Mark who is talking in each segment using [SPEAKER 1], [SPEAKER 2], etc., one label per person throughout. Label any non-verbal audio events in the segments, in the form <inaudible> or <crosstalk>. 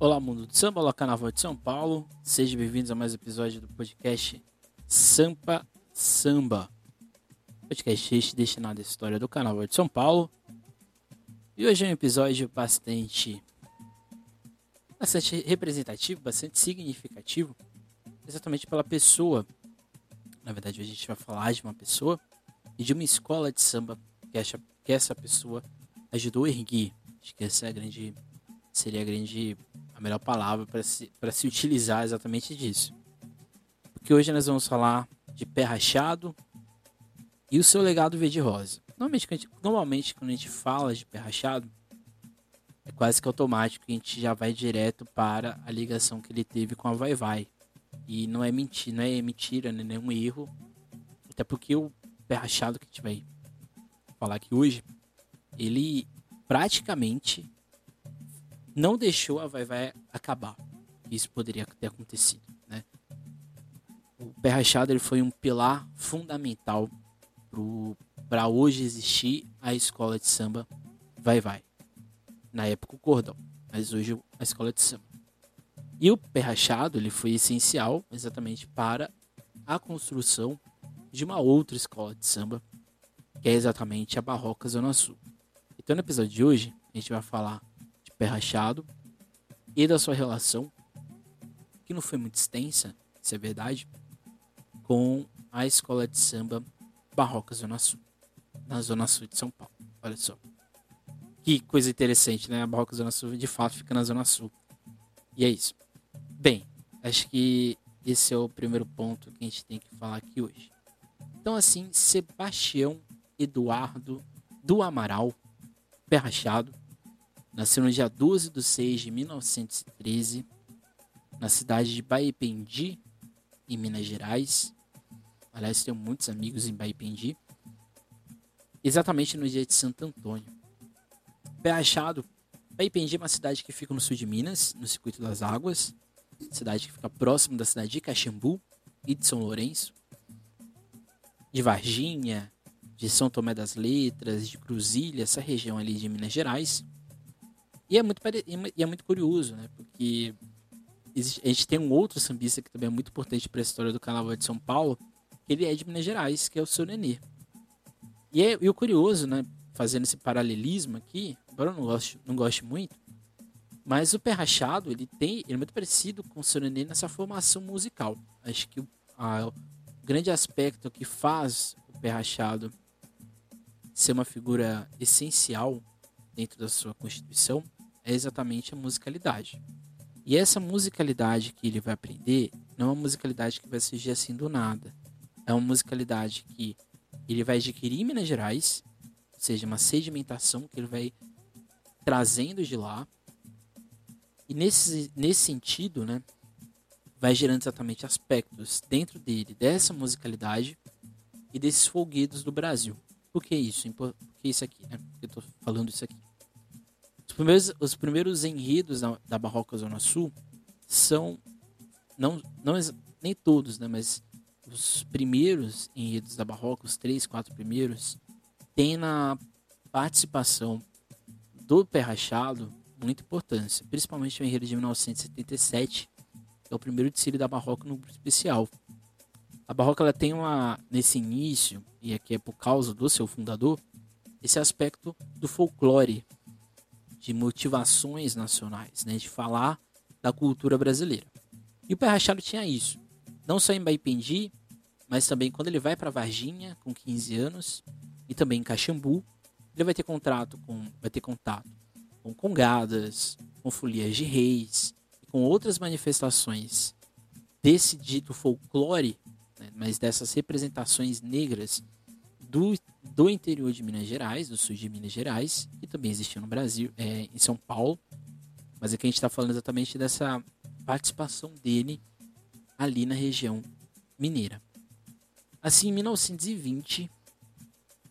[SPEAKER 1] Olá, mundo do samba, olá, carnaval de São Paulo. Sejam bem-vindos a mais um episódio do podcast Sampa Samba. Podcast este destinado à história do carnaval de São Paulo. E hoje é um episódio bastante bastante representativo, bastante significativo, exatamente pela pessoa. Na verdade, hoje a gente vai falar de uma pessoa e de uma escola de samba que, essa, que essa pessoa ajudou a erguer. Acho que essa é a grande seria a grande a melhor palavra para se, se utilizar exatamente disso. Porque hoje nós vamos falar de pé rachado e o seu legado verde rosa. Normalmente, normalmente quando a gente fala de pé rachado, é quase que automático a gente já vai direto para a ligação que ele teve com a Vai Vai. E não é mentira, não é mentira, né? nenhum erro. Até porque o pé rachado que a gente vai falar aqui hoje, ele praticamente não deixou a Vai Vai acabar. Isso poderia ter acontecido, né? O Pé Rachado ele foi um pilar fundamental para hoje existir a escola de samba Vai Vai. Na época o cordão, mas hoje a escola de samba. E o Pé Rachado ele foi essencial exatamente para a construção de uma outra escola de samba, que é exatamente a Barroca Zona Sul. Então no episódio de hoje a gente vai falar pé rachado e da sua relação, que não foi muito extensa, isso é verdade, com a escola de samba Barroca Zona Sul, na Zona Sul de São Paulo. Olha só. Que coisa interessante, né? A Barroca Zona Sul de fato fica na Zona Sul. E é isso. Bem, acho que esse é o primeiro ponto que a gente tem que falar aqui hoje. Então, assim, Sebastião Eduardo do Amaral, pé rachado, Nasceu no dia 12 de 6 de 1913, na cidade de Baipendi, em Minas Gerais. Aliás, tenho muitos amigos em Baipendi. Exatamente no dia de Santo Antônio. Pé achado, Baipendi é uma cidade que fica no sul de Minas, no Circuito das Águas. Cidade que fica próximo da cidade de Caxambu e de São Lourenço. De Varginha, de São Tomé das Letras, de Cruzilha, essa região ali de Minas Gerais. E é muito, e é muito curioso, né? Porque existe, a gente tem um outro sambista que também é muito importante para a história do Carnaval de São Paulo, que ele é de Minas Gerais, que é o seu Nenê. E, é, e o curioso, né? Fazendo esse paralelismo aqui, embora eu não goste, não goste muito, mas o Pé Rachado, ele tem, ele é muito parecido com o seu Nenê nessa formação musical. Acho que o, a, o grande aspecto que faz o Pé Rachado ser uma figura essencial dentro da sua constituição é exatamente a musicalidade. E essa musicalidade que ele vai aprender não é uma musicalidade que vai surgir assim do nada. É uma musicalidade que ele vai adquirir em Minas Gerais, ou seja, uma sedimentação que ele vai trazendo de lá. E nesse, nesse sentido, né, vai gerando exatamente aspectos dentro dele dessa musicalidade e desses folguedos do Brasil. Por que isso? Por que isso aqui, né? Eu tô falando isso aqui? Primeiros, os primeiros enredos da, da Barroca Zona Sul são não, não nem todos, né, mas os primeiros enredos da Barroca, os três, quatro primeiros, tem na participação do Pé Rachado muita importância, principalmente o enredo de 1977, que é o primeiro desfile da Barroca no grupo especial. A Barroca ela tem uma nesse início, e aqui é por causa do seu fundador, esse aspecto do folclore de motivações nacionais, né, de falar da cultura brasileira. E o Pé Rachado tinha isso, não só em Baipendi, mas também quando ele vai para Varginha com 15 anos e também em Caxambu, ele vai ter contrato com vai ter contato com congadas, com folias de reis com outras manifestações desse dito folclore, né, mas dessas representações negras do do interior de Minas Gerais, do sul de Minas Gerais, e também existiu no Brasil, é, em São Paulo. Mas aqui a gente está falando exatamente dessa participação dele ali na região mineira. Assim, em 1920,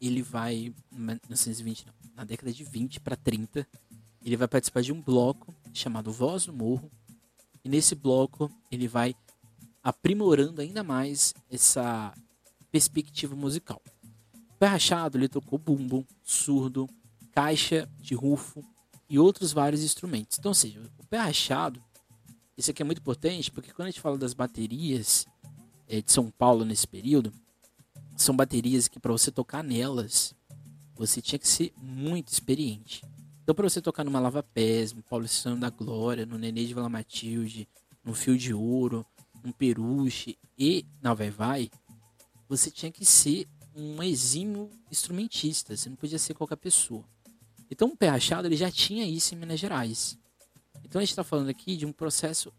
[SPEAKER 1] ele vai. 1920 não, na década de 20 para 30, ele vai participar de um bloco chamado Voz do Morro. E nesse bloco ele vai aprimorando ainda mais essa perspectiva musical. Pé Rachado, ele tocou bumbum, surdo, caixa de rufo, e outros vários instrumentos. Então, ou seja, o pé rachado, isso aqui é muito importante porque quando a gente fala das baterias é, de São Paulo nesse período, são baterias que para você tocar nelas, você tinha que ser muito experiente. Então, para você tocar numa Lava Pés, no Paulistano da Glória, no Nenê de Vila Matilde, no Fio de Ouro, no Peruche e na Vai Vai, você tinha que ser um exímio instrumentista, você não podia ser qualquer pessoa. Então, o Pé Rachado ele já tinha isso em Minas Gerais. Então, a gente está falando aqui de um processo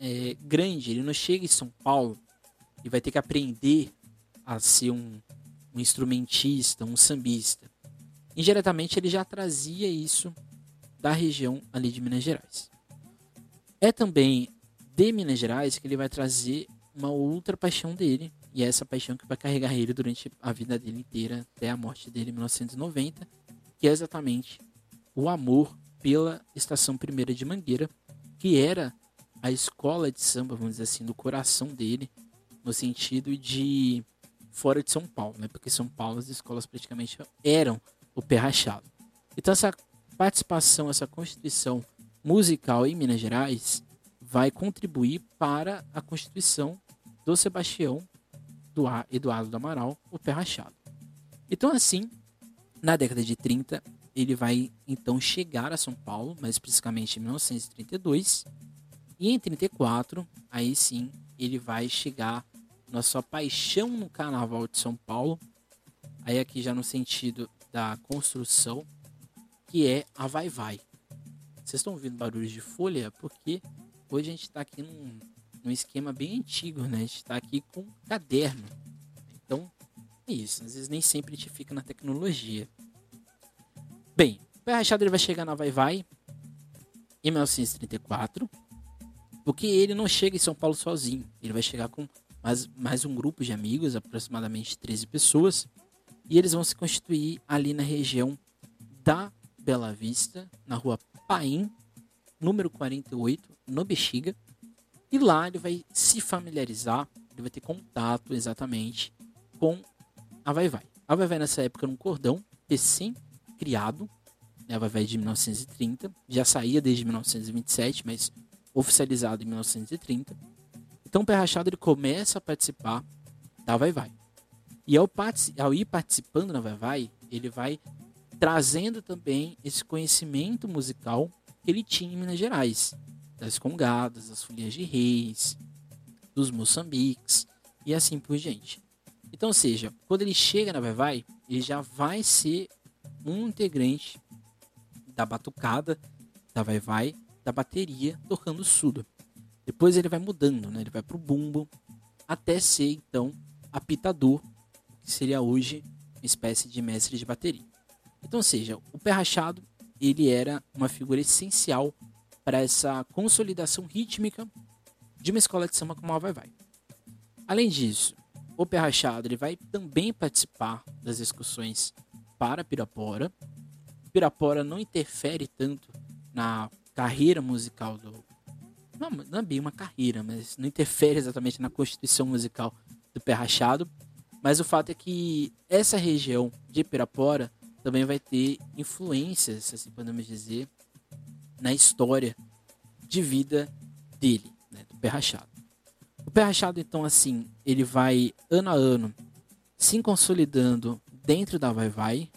[SPEAKER 1] é, grande. Ele não chega em São Paulo e vai ter que aprender a ser um, um instrumentista, um sambista. Indiretamente, ele já trazia isso da região ali de Minas Gerais. É também de Minas Gerais que ele vai trazer uma outra paixão dele, e é essa paixão que vai carregar ele durante a vida dele inteira, até a morte dele em 1990, que é exatamente o amor pela Estação Primeira de Mangueira, que era a escola de samba, vamos dizer assim, do coração dele, no sentido de fora de São Paulo, né? Porque São Paulo as escolas praticamente eram o pé rachado. Então essa participação, essa constituição musical em Minas Gerais vai contribuir para a constituição do Sebastião do Eduardo do Amaral, o pé rachado. Então assim, na década de 30, ele vai então chegar a São Paulo, mais especificamente em 1932, e em 34, aí sim, ele vai chegar na sua paixão no Carnaval de São Paulo, aí aqui já no sentido da construção, que é a Vai Vai. Vocês estão ouvindo barulhos de folha? Porque hoje a gente está aqui num, num, esquema bem antigo, né? A gente está aqui com caderno. Então, é isso. Às vezes nem sempre a gente fica na tecnologia. Bem, o Pé Rachado vai chegar na Vai Vai em 1934, porque ele não chega em São Paulo sozinho. Ele vai chegar com mais, mais um grupo de amigos, aproximadamente 13 pessoas, e eles vão se constituir ali na região da Bela Vista, na rua Paim, número 48, no Bexiga. E lá ele vai se familiarizar, ele vai ter contato exatamente com a Vai Vai. A Vai Vai nessa época num cordão recém-criado, né, a Vai Vai de 1930, já saía desde 1927, mas oficializado em 1930. Então o Pé Rachado ele começa a participar da Vai Vai. E ao, ao ir participando na Vai Vai, ele vai trazendo também esse conhecimento musical que ele tinha em Minas Gerais, das congadas, das folhas de reis, dos moçambiques e assim por diante. Então, seja, quando ele chega na Vai Vai, ele já vai ser um integrante da batucada, da Vai Vai, da bateria, tocando surdo. Depois ele vai mudando, né? ele vai pro bumbo, até ser então apitador que seria hoje uma espécie de mestre de bateria. Então, seja, o pé rachado ele era uma figura essencial para essa consolidação rítmica de uma escola de samba como a Vai Vai. Além disso, o pé rachado ele vai também participar das excursões para Pirapora. Pirapora não interfere tanto na carreira musical do. Não, não é bem uma carreira, mas não interfere exatamente na constituição musical do pé rachado. Mas o fato é que essa região de Pirapora também vai ter influências, assim podemos dizer, na história de vida dele, né, do Pé Rachado. O Pé Rachado, então, assim, ele vai ano a ano se consolidando dentro da Vai Vai,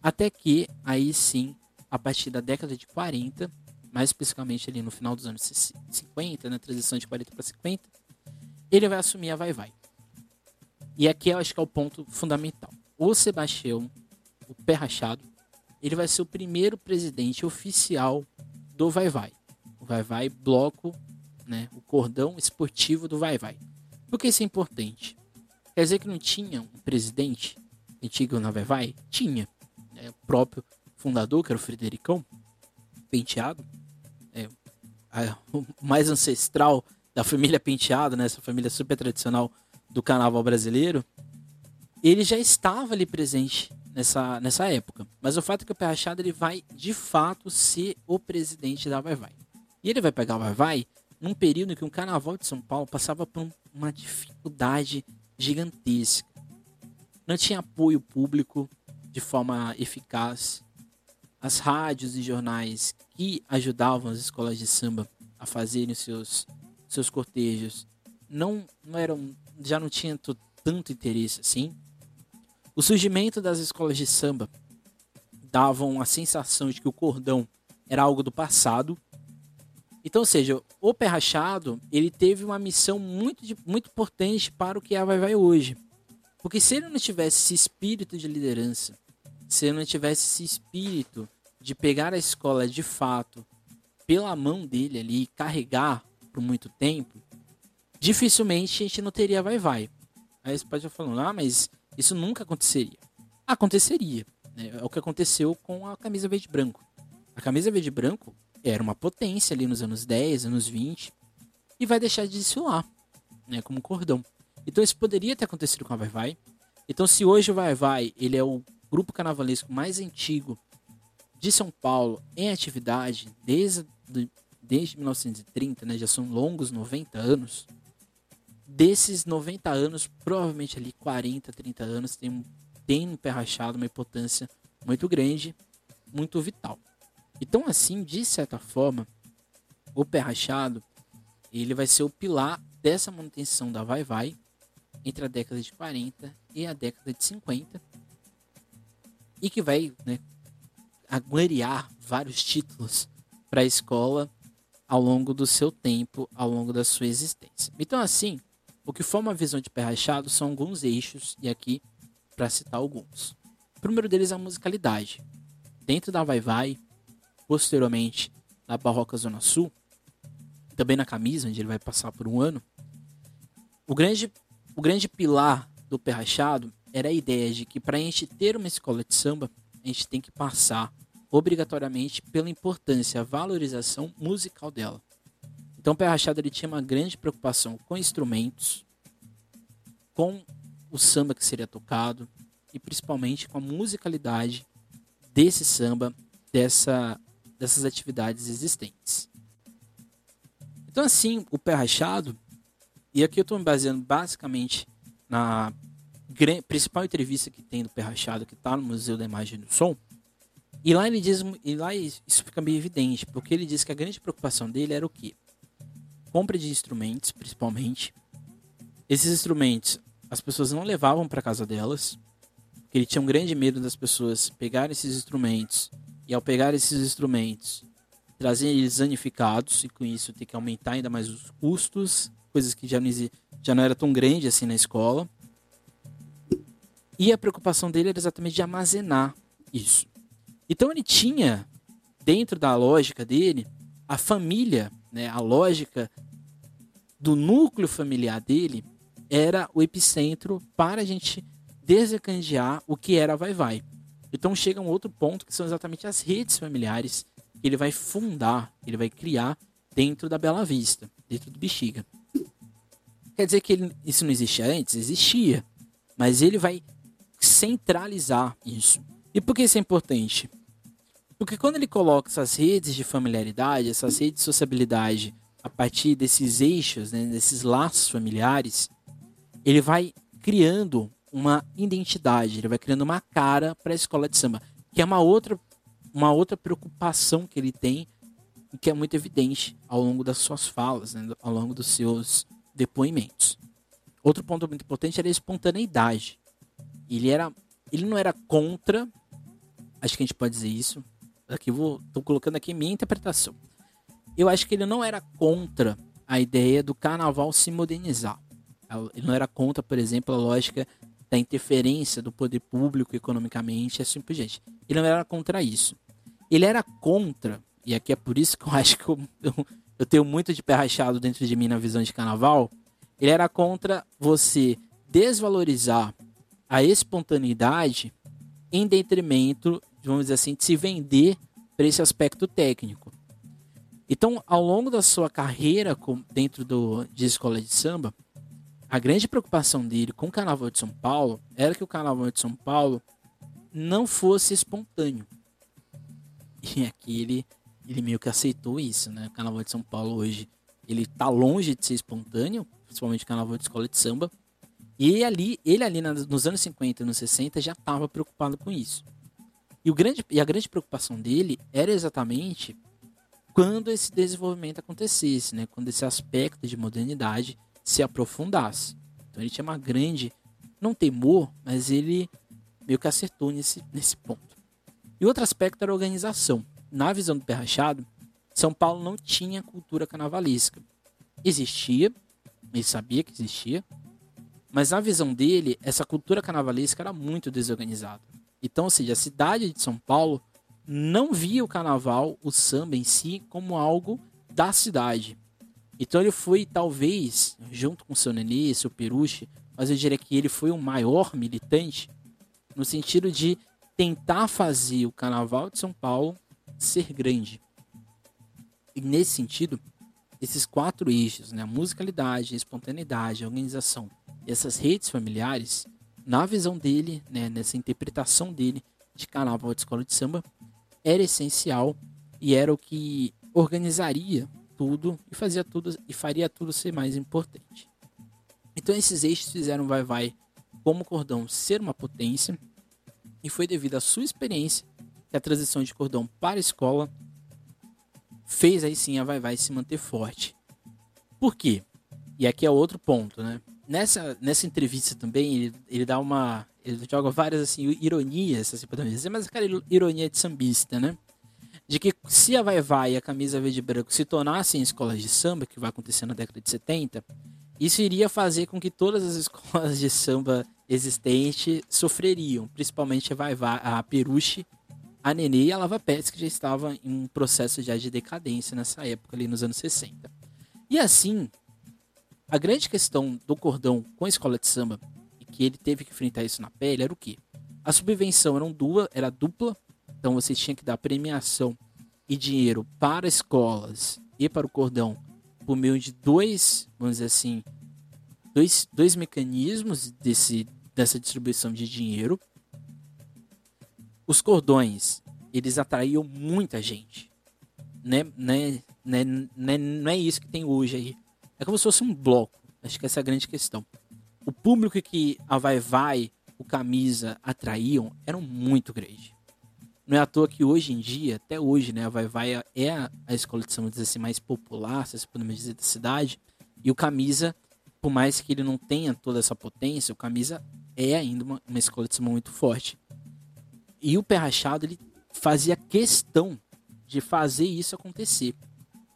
[SPEAKER 1] até que aí sim, a partir da década de 40, mais especificamente ali no final dos anos 50, na né, transição de 40 para 50, ele vai assumir a Vai Vai. E aqui eu acho que é o ponto fundamental. O Sebastião, o pé rachado, ele vai ser o primeiro presidente oficial do Vai Vai. O Vai Vai bloco, né, o cordão esportivo do Vai Vai. Por que isso é importante? Quer dizer que não tinha um presidente antigo na Vai Vai? Tinha. Né, o próprio fundador, que era o Fredericão Penteado, é, a, o mais ancestral da família Penteado, né, essa família super tradicional do carnaval brasileiro, ele já estava ali presente nessa, nessa época. Mas o fato é que o Pé Rachado ele vai, de fato, ser o presidente da Vai Vai. E ele vai pegar o Vai Vai num período em que o carnaval de São Paulo passava por uma dificuldade gigantesca. Não tinha apoio público de forma eficaz. as rádios e jornais que ajudavam as escolas de samba a fazerem seus seus cortejos não não eram já não tinha tanto interesse assim. O surgimento das escolas de samba davam a sensação de que o cordão era algo do passado. Então, ou seja, o Pé Rachado, ele teve uma missão muito, muito importante para o que é a Vai Vai hoje. Porque se ele não tivesse esse espírito de liderança, se ele não tivesse esse espírito de pegar a escola de fato pela mão dele ali e carregar por muito tempo, dificilmente a gente não teria Vai Vai. Aí você pode estar falando, ah, mas isso nunca aconteceria. Aconteceria. Né? É o que aconteceu com a camisa verde branco. A camisa verde branco era uma potência ali nos anos 10, anos 20 e vai deixar de desfilar, né, como cordão. Então isso poderia ter acontecido com a Vai Vai. Então se hoje o Vai Vai, ele é o grupo carnavalesco mais antigo de São Paulo em atividade desde, desde 1930, né, já são longos 90 anos. Desses 90 anos, provavelmente ali 40, 30 anos tem um tem no pé rachado uma importância muito grande, muito vital. Então, assim, de certa forma, o pé rachado ele vai ser o pilar dessa manutenção da Vai Vai entre a década de 40 e a década de 50 e que vai né, vários títulos para a escola ao longo do seu tempo, ao longo da sua existência. Então, assim, o que forma a visão de pé rachado são alguns eixos, e aqui para citar alguns. O primeiro deles é a musicalidade. Dentro da Vai Vai, posteriormente na Barroca Zona Sul, também na Camisa, onde ele vai passar por um ano, o grande, o grande pilar do Pé Rachado era a ideia de que para a gente ter uma escola de samba, a gente tem que passar obrigatoriamente pela importância, valorização musical dela. Então o Pé Rachado ele tinha uma grande preocupação com instrumentos, com o samba que seria tocado e principalmente com a musicalidade desse samba, dessa, dessas atividades existentes. Então, assim, o pé rachado, e aqui eu estou me baseando basicamente na principal entrevista que tem do pé rachado, que está no Museu da Imagem e do Som, e lá ele diz, e lá isso fica bem evidente, porque ele diz que a grande preocupação dele era o quê? Compra de instrumentos, principalmente. Esses instrumentos as pessoas não levavam para casa delas, porque ele tinha um grande medo das pessoas pegarem esses instrumentos e ao pegar esses instrumentos trazerem eles danificados e com isso ter que aumentar ainda mais os custos, coisas que já não, já não era tão grande assim na escola. E a preocupação dele era exatamente de armazenar isso. Então ele tinha dentro da lógica dele a família, né, a lógica do núcleo familiar dele era o epicentro para a gente desencandear o que era Vai Vai. Então chega um outro ponto que são exatamente as redes familiares que ele vai fundar, ele vai criar dentro da Bela Vista, dentro do Bexiga. Quer dizer que ele, isso não existia antes? Existia. Mas ele vai centralizar isso. E por que isso é importante? Porque quando ele coloca essas redes de familiaridade, essas redes de sociabilidade a partir desses eixos, né, desses laços familiares, ele vai criando uma identidade, ele vai criando uma cara para a escola de samba, que é uma outra, uma outra preocupação que ele tem e que é muito evidente ao longo das suas falas, né, ao longo dos seus depoimentos. Outro ponto muito importante era a espontaneidade. Ele era, ele não era contra, acho que a gente pode dizer isso. Aqui vou, tô colocando aqui minha interpretação. Eu acho que ele não era contra a ideia do carnaval se modernizar. Ele não era contra, por exemplo, a lógica da interferência do poder público economicamente, assim por diante. Ele não era contra isso. Ele era contra, e aqui é por isso que eu acho que eu, eu, eu tenho muito de pé rachado dentro de mim na visão de carnaval. Ele era contra você desvalorizar a espontaneidade em detrimento, vamos dizer assim, de se vender para esse aspecto técnico. Então, ao longo da sua carreira dentro do, de escola de samba, a grande preocupação dele com o Carnaval de São Paulo era que o Carnaval de São Paulo não fosse espontâneo. E aqui ele, ele meio que aceitou isso, né? O Carnaval de São Paulo hoje ele está longe de ser espontâneo, principalmente o Carnaval de escola de samba. E ali, ele ali nos anos 50 e nos 60 já estava preocupado com isso. E, o grande, e a grande preocupação dele era exatamente quando esse desenvolvimento acontecesse, né? quando esse aspecto de modernidade se aprofundasse. Então ele tinha uma grande, não temor, mas ele meio que acertou nesse, nesse ponto. E outro aspecto era a organização. Na visão do Pé Rachado, São Paulo não tinha cultura carnavalesca. Existia, ele sabia que existia, mas na visão dele, essa cultura carnavalesca era muito desorganizada. Então, ou seja, a cidade de São Paulo não via o carnaval, o samba em si, como algo da cidade. Então ele foi, talvez, junto com seu Nenê, seu Peruche, mas eu diria que ele foi o maior militante no sentido de tentar fazer o carnaval de São Paulo ser grande. E nesse sentido, esses quatro eixos, né, a musicalidade, a espontaneidade, a organização essas redes familiares, na visão dele, né, nessa interpretação dele de carnaval de escola de samba, era essencial e era o que organizaria tudo e fazia tudo e faria tudo ser mais importante. Então esses eixos fizeram Vai Vai como cordão ser uma potência e foi devido à sua experiência que a transição de cordão para escola fez aí sim a Vai Vai se manter forte. Por quê? E aqui é outro ponto, né? Nessa, nessa entrevista também, ele, ele dá uma. Ele joga várias assim, ironias, assim podemos dizer, mas aquela ironia de sambista, né? De que se a Vai Vai e a camisa verde e branco se tornassem escolas de samba, que vai acontecer na década de 70, isso iria fazer com que todas as <laughs> escolas de samba existentes sofreriam, principalmente a Vai Vai, a Peruche, a Nenê e a Lava Pets, que já estava em um processo já de decadência nessa época, ali nos anos 60. E assim, a grande questão do cordão com a escola de samba, que ele teve que enfrentar isso na pele, era o quê? A subvenção era, um dupla, era dupla, então você tinha que dar premiação e dinheiro para escolas e para o cordão por meio de dois, vamos dizer assim, dois, dois mecanismos desse, dessa distribuição de dinheiro. Os cordões, eles atraíam muita gente. Né, né, né, né, não é isso que tem hoje aí. É como se fosse um bloco. Acho que essa é a grande questão. O público que a Vai Vai, o Camisa atraíam eram muito grande. Não é à toa que hoje em dia, até hoje, né, a Vai Vai é a, escola de samba assim, mais popular, se podemos dizer, da cidade. E o Camisa, por mais que ele não tenha toda essa potência, o Camisa é ainda uma, uma escola de samba muito forte. E o Pé Rachado, ele fazia questão de fazer isso acontecer.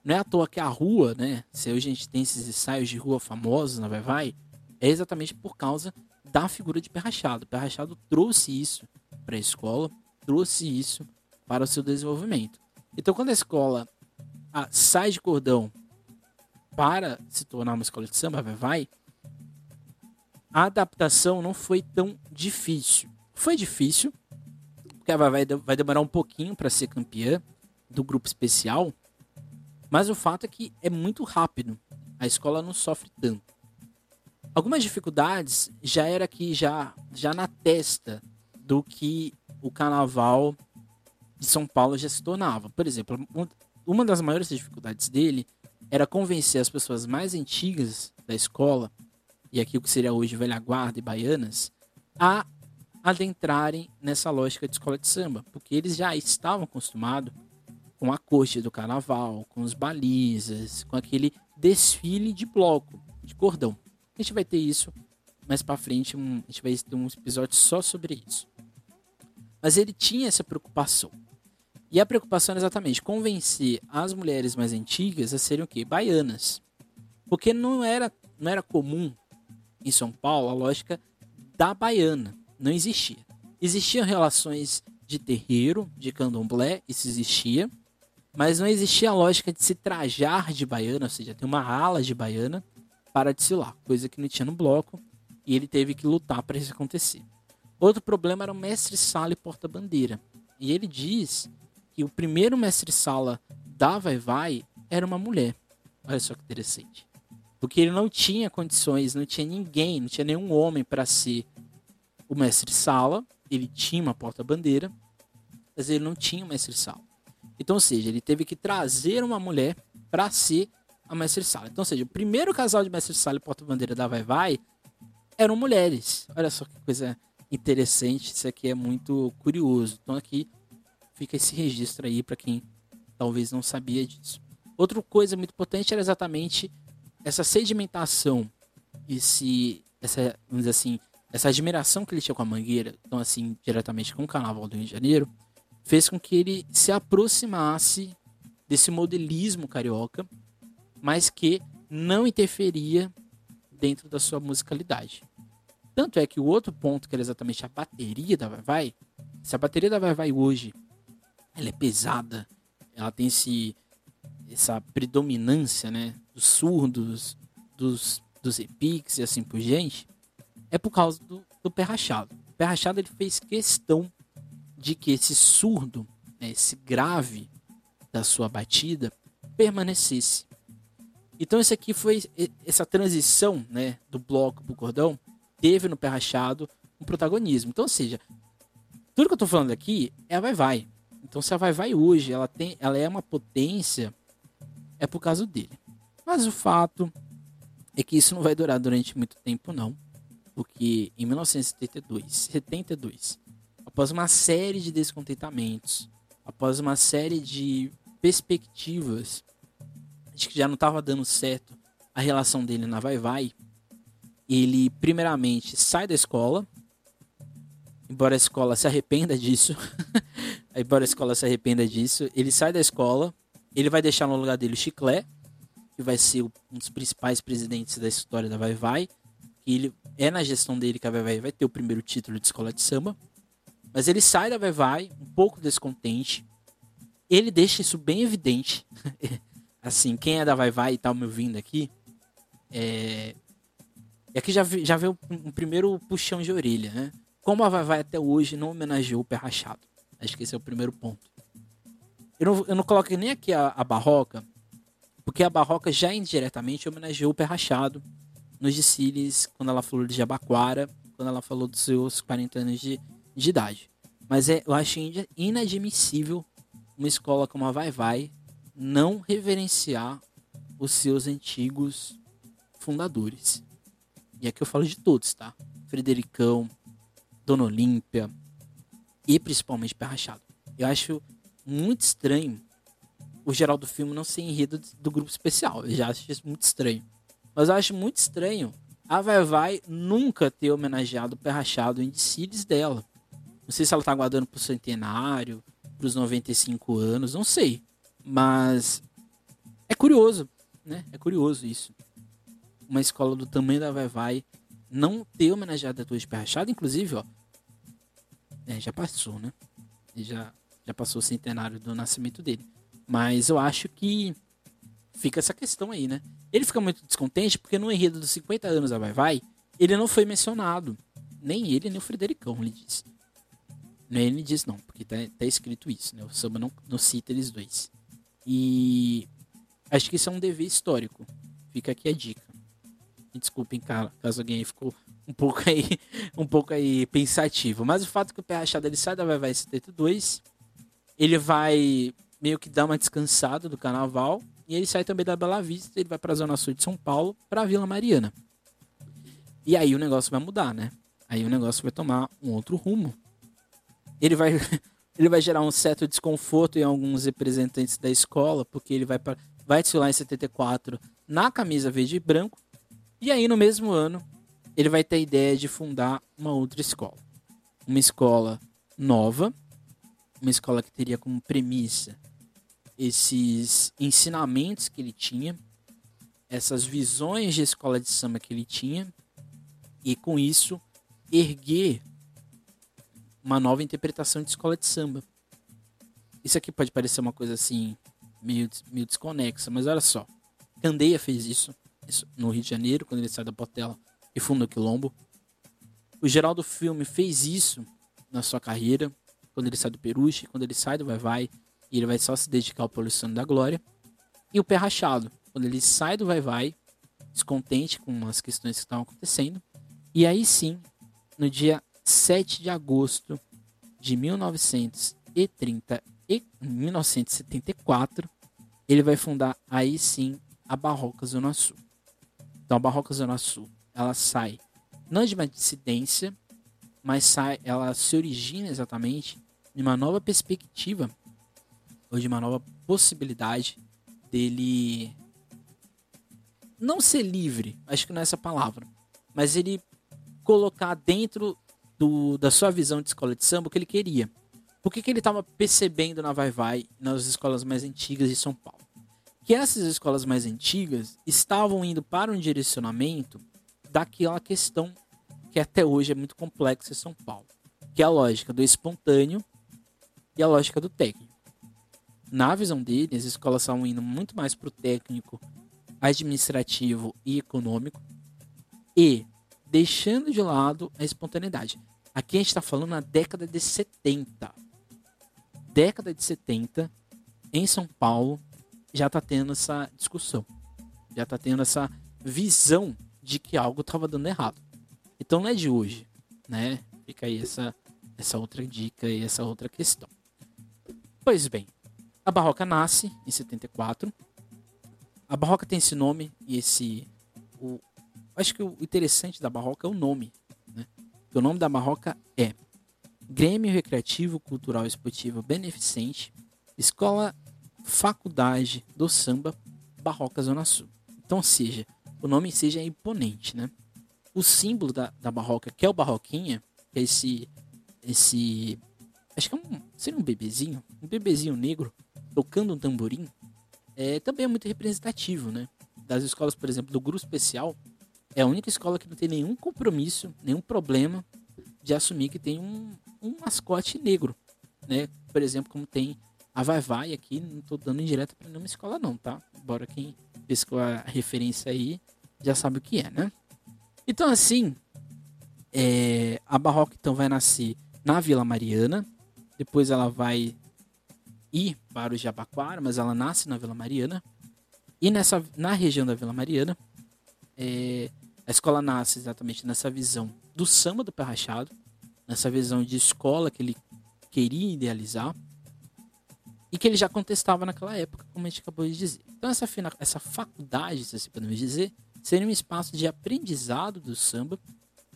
[SPEAKER 1] Não é à toa que a rua, né? Se hoje a gente tem esses ensaios de rua famosos na Vai Vai, é exatamente por causa da figura de Pé Rachado. O Pé Rachado trouxe isso para a escola, trouxe isso para o seu desenvolvimento. Então, quando a escola a, sai de cordão para se tornar uma escola de samba, Vai Vai, a adaptação não foi tão difícil. Foi difícil, porque a Vai vai demorar um pouquinho para ser campeã do grupo especial, mas o fato é que é muito rápido. A escola não sofre tanto. Algumas dificuldades já era aqui já já na testa do que o carnaval de São Paulo já se tornava. Por exemplo, uma das maiores dificuldades dele era convencer as pessoas mais antigas da escola, e aqui o que seria hoje velha guarda e baianas, a adentrarem nessa lógica de escola de samba, porque eles já estavam acostumados com a corte do carnaval, com os balizas, com aquele desfile de bloco, de cordão. A gente vai ter isso mais para frente, um, a gente vai ter um episódio só sobre isso. Mas ele tinha essa preocupação. E a preocupação era exatamente convencer as mulheres mais antigas a serem o quê? Baianas. Porque não era, não era comum em São Paulo a lógica da baiana. Não existia. Existiam relações de terreiro, de candomblé, isso existia. Mas não existia a lógica de se trajar de baiana, ou seja, ter uma ala de baiana para desfilar, coisa que não tinha no bloco, e ele teve que lutar para isso acontecer. Outro problema era o mestre-sala e porta-bandeira. E ele diz que o primeiro mestre-sala da Vai Vai era uma mulher. Olha só que interessante. Porque ele não tinha condições, não tinha ninguém, não tinha nenhum homem para ser o mestre-sala. Ele tinha uma porta-bandeira, mas ele não tinha um mestre-sala. Então, ou seja, ele teve que trazer uma mulher para ser a mestre-sala. Então, ou seja, o primeiro casal de mestre-sala e porta-bandeira da Vai Vai eram mulheres. Olha só que coisa interessante, isso aqui é muito curioso. Então, aqui fica esse registro aí para quem talvez não sabia disso. Outra coisa muito importante era exatamente essa sedimentação, esse, essa, vamos dizer assim, essa admiração que ele tinha com a Mangueira, então assim, diretamente com o Carnaval do Rio de Janeiro, fez com que ele se aproximasse desse modelismo carioca, mas que não interferia dentro da sua musicalidade. Tanto é que o outro ponto, que era exatamente a bateria da Vai Vai, se a bateria da Vai Vai hoje ela é pesada, ela tem esse, essa predominância né, dos surdos, dos, dos epics e assim por diante, é por causa do, do pé rachado. O pé rachado ele fez questão de que esse surdo, né, esse grave da sua batida, permanecesse. Então isso aqui foi essa transição né, do bloco para o cordão teve no pé rachado um protagonismo. Então, ou seja, tudo que eu estou falando aqui é a vai vai. Então se a vai vai hoje ela tem, ela é uma potência é por causa dele. Mas o fato é que isso não vai durar durante muito tempo não, porque em 1972, 72, após uma série de descontentamentos, após uma série de perspectivas que já não estava dando certo a relação dele na Vai Vai, ele primeiramente sai da escola, embora a escola se arrependa disso, <laughs> embora a escola se arrependa disso, ele sai da escola, ele vai deixar no lugar dele o Chiclé, que vai ser um dos principais presidentes da história da Vai Vai, ele é na gestão dele que a Vai Vai vai ter o primeiro título de escola de samba, mas ele sai da Vai Vai um pouco descontente. Ele deixa isso bem evidente. <laughs> assim, quem é da Vai Vai e tá me ouvindo aqui, é... E aqui já, já um, um, primeiro puxão de orelha, né? Como a Vai Vai até hoje não homenageou o pé rachado. Acho que esse é o primeiro ponto. Eu não, eu não coloco nem aqui a, a Barroca, porque a Barroca já indiretamente homenageou o pé rachado nos desfiles, quando ela falou de Jabaquara, quando ela falou dos seus 40 anos de, de idade. Mas é, eu acho inadmissível uma escola como a Vai Vai não reverenciar os seus antigos fundadores. E aqui eu falo de todos, tá? Fredericão, Dona Olímpia e principalmente Pé Rachado. Eu acho muito estranho o geral do filme não ser enredo do grupo especial. Eu já acho isso muito estranho. Mas eu acho muito estranho a Vai Vai nunca ter homenageado o Pé Rachado em desfiles dela. Não sei se ela tá aguardando pro centenário, pros 95 anos, não sei. Mas é curioso, né? É curioso isso. Uma escola do tamanho da Vai Vai não ter homenageado a tua Rachado, inclusive, ó. É, já passou, né? Já já passou o centenário do nascimento dele. Mas eu acho que fica essa questão aí, né? Ele fica muito descontente porque no enredo dos 50 anos da Vai Vai, ele não foi mencionado. Nem ele, nem o Fredericão, ele disse. Nem ele disse não, porque tá, tá escrito isso, né? O samba não, não cita eles dois. E acho que isso é um dever histórico. Fica aqui a dica. Me desculpem, caso alguém ficou um pouco aí, <laughs> um pouco aí pensativo. Mas o fato é que o pé rachado ele sai da Vai Vai 72 ele vai meio que dar uma descansada do carnaval e ele sai também da Bela Vista, ele vai para a zona sul de São Paulo, para Vila Mariana. E aí o negócio vai mudar, né? Aí o negócio vai tomar um outro rumo. Ele vai <laughs> ele vai gerar um certo desconforto em alguns representantes da escola, porque ele vai para vai desfilar em 74 na camisa verde e branco. E aí no mesmo ano, ele vai ter a ideia de fundar uma outra escola. Uma escola nova, uma escola que teria como premissa esses ensinamentos que ele tinha, essas visões de escola de samba que ele tinha, e com isso erguer uma nova interpretação de escola de samba. Isso aqui pode parecer uma coisa assim, meio, meio desconexa, mas olha só. Candeia fez isso, isso no Rio de Janeiro, quando ele sai da Portela e funda o Quilombo. O Geraldo Filme fez isso na sua carreira, quando ele sai do Peruche, quando ele sai do Vai Vai, e ele vai só se dedicar ao Poluição da Glória. E o Pé Rachado, quando ele sai do Vai Vai, descontente com as questões que estavam acontecendo. E aí sim, no dia 7 de agosto de 1930 e 1974, ele vai fundar aí sim a Barroca Zona Sul. Então a Barroca Zona Sul, ela sai não de uma dissidência, mas sai, ela se origina exatamente de uma nova perspectiva ou de uma nova possibilidade dele não ser livre, acho que não é essa palavra, mas ele colocar dentro do, da sua visão de escola de samba o que ele queria. O que, que ele estava percebendo na Vai Vai, nas escolas mais antigas de São Paulo? Que essas escolas mais antigas estavam indo para um direcionamento daquela questão que até hoje é muito complexa em São Paulo, que é a lógica do espontâneo e a lógica do técnico. Na visão dele, as escolas estavam indo muito mais para o técnico administrativo e econômico e deixando de lado a espontaneidade. Aqui a gente está falando na década de 70. Década de 70, em São Paulo, já está tendo essa discussão. Já está tendo essa visão de que algo estava dando errado. Então não é de hoje, né? Fica aí essa, essa outra dica e essa outra questão. Pois bem, a Barroca nasce em 74. A Barroca tem esse nome e esse o, acho que o interessante da Barroca é o nome, né? O nome da Barroca é Grêmio Recreativo Cultural Esportivo Beneficente, Escola Faculdade do Samba Barroca Zona Sul. Então, seja, o nome seja imponente, né? O símbolo da, da Barroca, que é o Barroquinha, que é esse esse acho que é um, seria um bebezinho, um bebezinho negro tocando um tamborim, é também é muito representativo, né? Das escolas, por exemplo, do grupo especial, é a única escola que não tem nenhum compromisso, nenhum problema de assumir que tem um, um mascote negro, né? Por exemplo, como tem a Vai Vai aqui, não estou dando indireta para nenhuma escola não, tá? Embora quem pescou a referência aí já sabe o que é, né? Então assim, é, a Barroca então vai nascer na Vila Mariana, depois ela vai ir para o Jabaquara, mas ela nasce na Vila Mariana. E nessa, na região da Vila Mariana, é, a escola nasce exatamente nessa visão do samba do pé rachado, nessa visão de escola que ele queria idealizar e que ele já contestava naquela época, como a gente acabou de dizer. Então essa, essa faculdade, se assim podemos dizer, seria um espaço de aprendizado do samba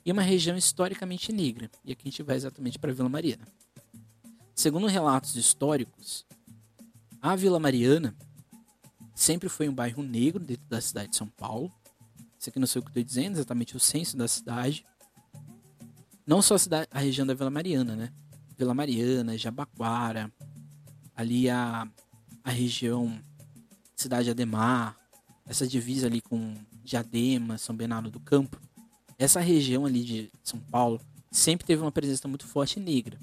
[SPEAKER 1] e uma região historicamente negra. E aqui a gente vai exatamente para Vila Mariana. Segundo relatos históricos, a Vila Mariana sempre foi um bairro negro dentro da cidade de São Paulo isso aqui não sei o que estou dizendo, exatamente o censo da cidade. Não só a, cidade, a região da Vila Mariana, né? Vila Mariana, Jabaquara, ali a, a região Cidade Ademar, essa divisa ali com Diadema, São Bernardo do Campo. Essa região ali de São Paulo sempre teve uma presença muito forte negra.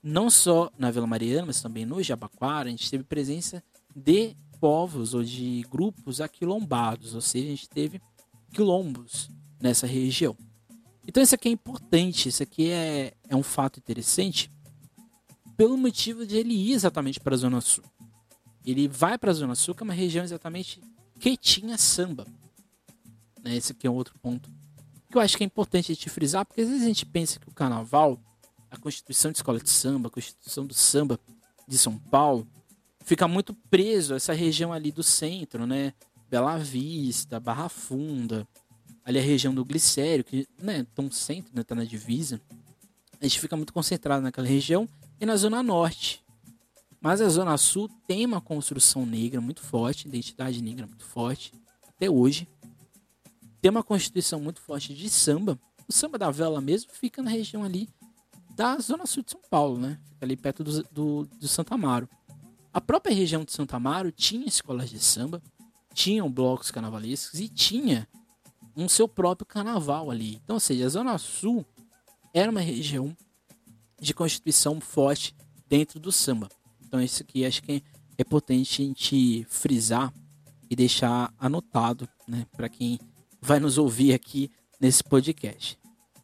[SPEAKER 1] Não só na Vila Mariana, mas também no Jabaquara, a gente teve presença de povos ou de grupos aquilombados, ou seja, a gente teve quilombos nessa região. Então isso aqui é importante, isso aqui é, é um fato interessante pelo motivo de ele ir exatamente para a Zona Sul. Ele vai para a Zona Sul, que é uma região exatamente que tinha samba. Né? Esse aqui é um outro ponto que eu acho que é importante a gente frisar, porque às vezes a gente pensa que o carnaval, a constituição de escola de samba, a constituição do samba de São Paulo, fica muito preso a essa região ali do centro, né? Bela Vista, Barra Funda, ali a região do Glicério, que né, tão centro, né, tá na divisa. A gente fica muito concentrado naquela região e na Zona Norte. Mas a Zona Sul tem uma construção negra muito forte, identidade negra muito forte, até hoje. Tem uma constituição muito forte de samba. O samba da vela mesmo fica na região ali da Zona Sul de São Paulo, né? Fica ali perto do, do, do Santa Amaro. A própria região de Santa Amaro tinha escolas de samba, tinham blocos carnavalescos e tinha um seu próprio carnaval ali. Então, ou seja, a Zona Sul era uma região de constituição forte dentro do samba. Então, isso aqui acho que é importante a gente frisar e deixar anotado, né, para quem vai nos ouvir aqui nesse podcast.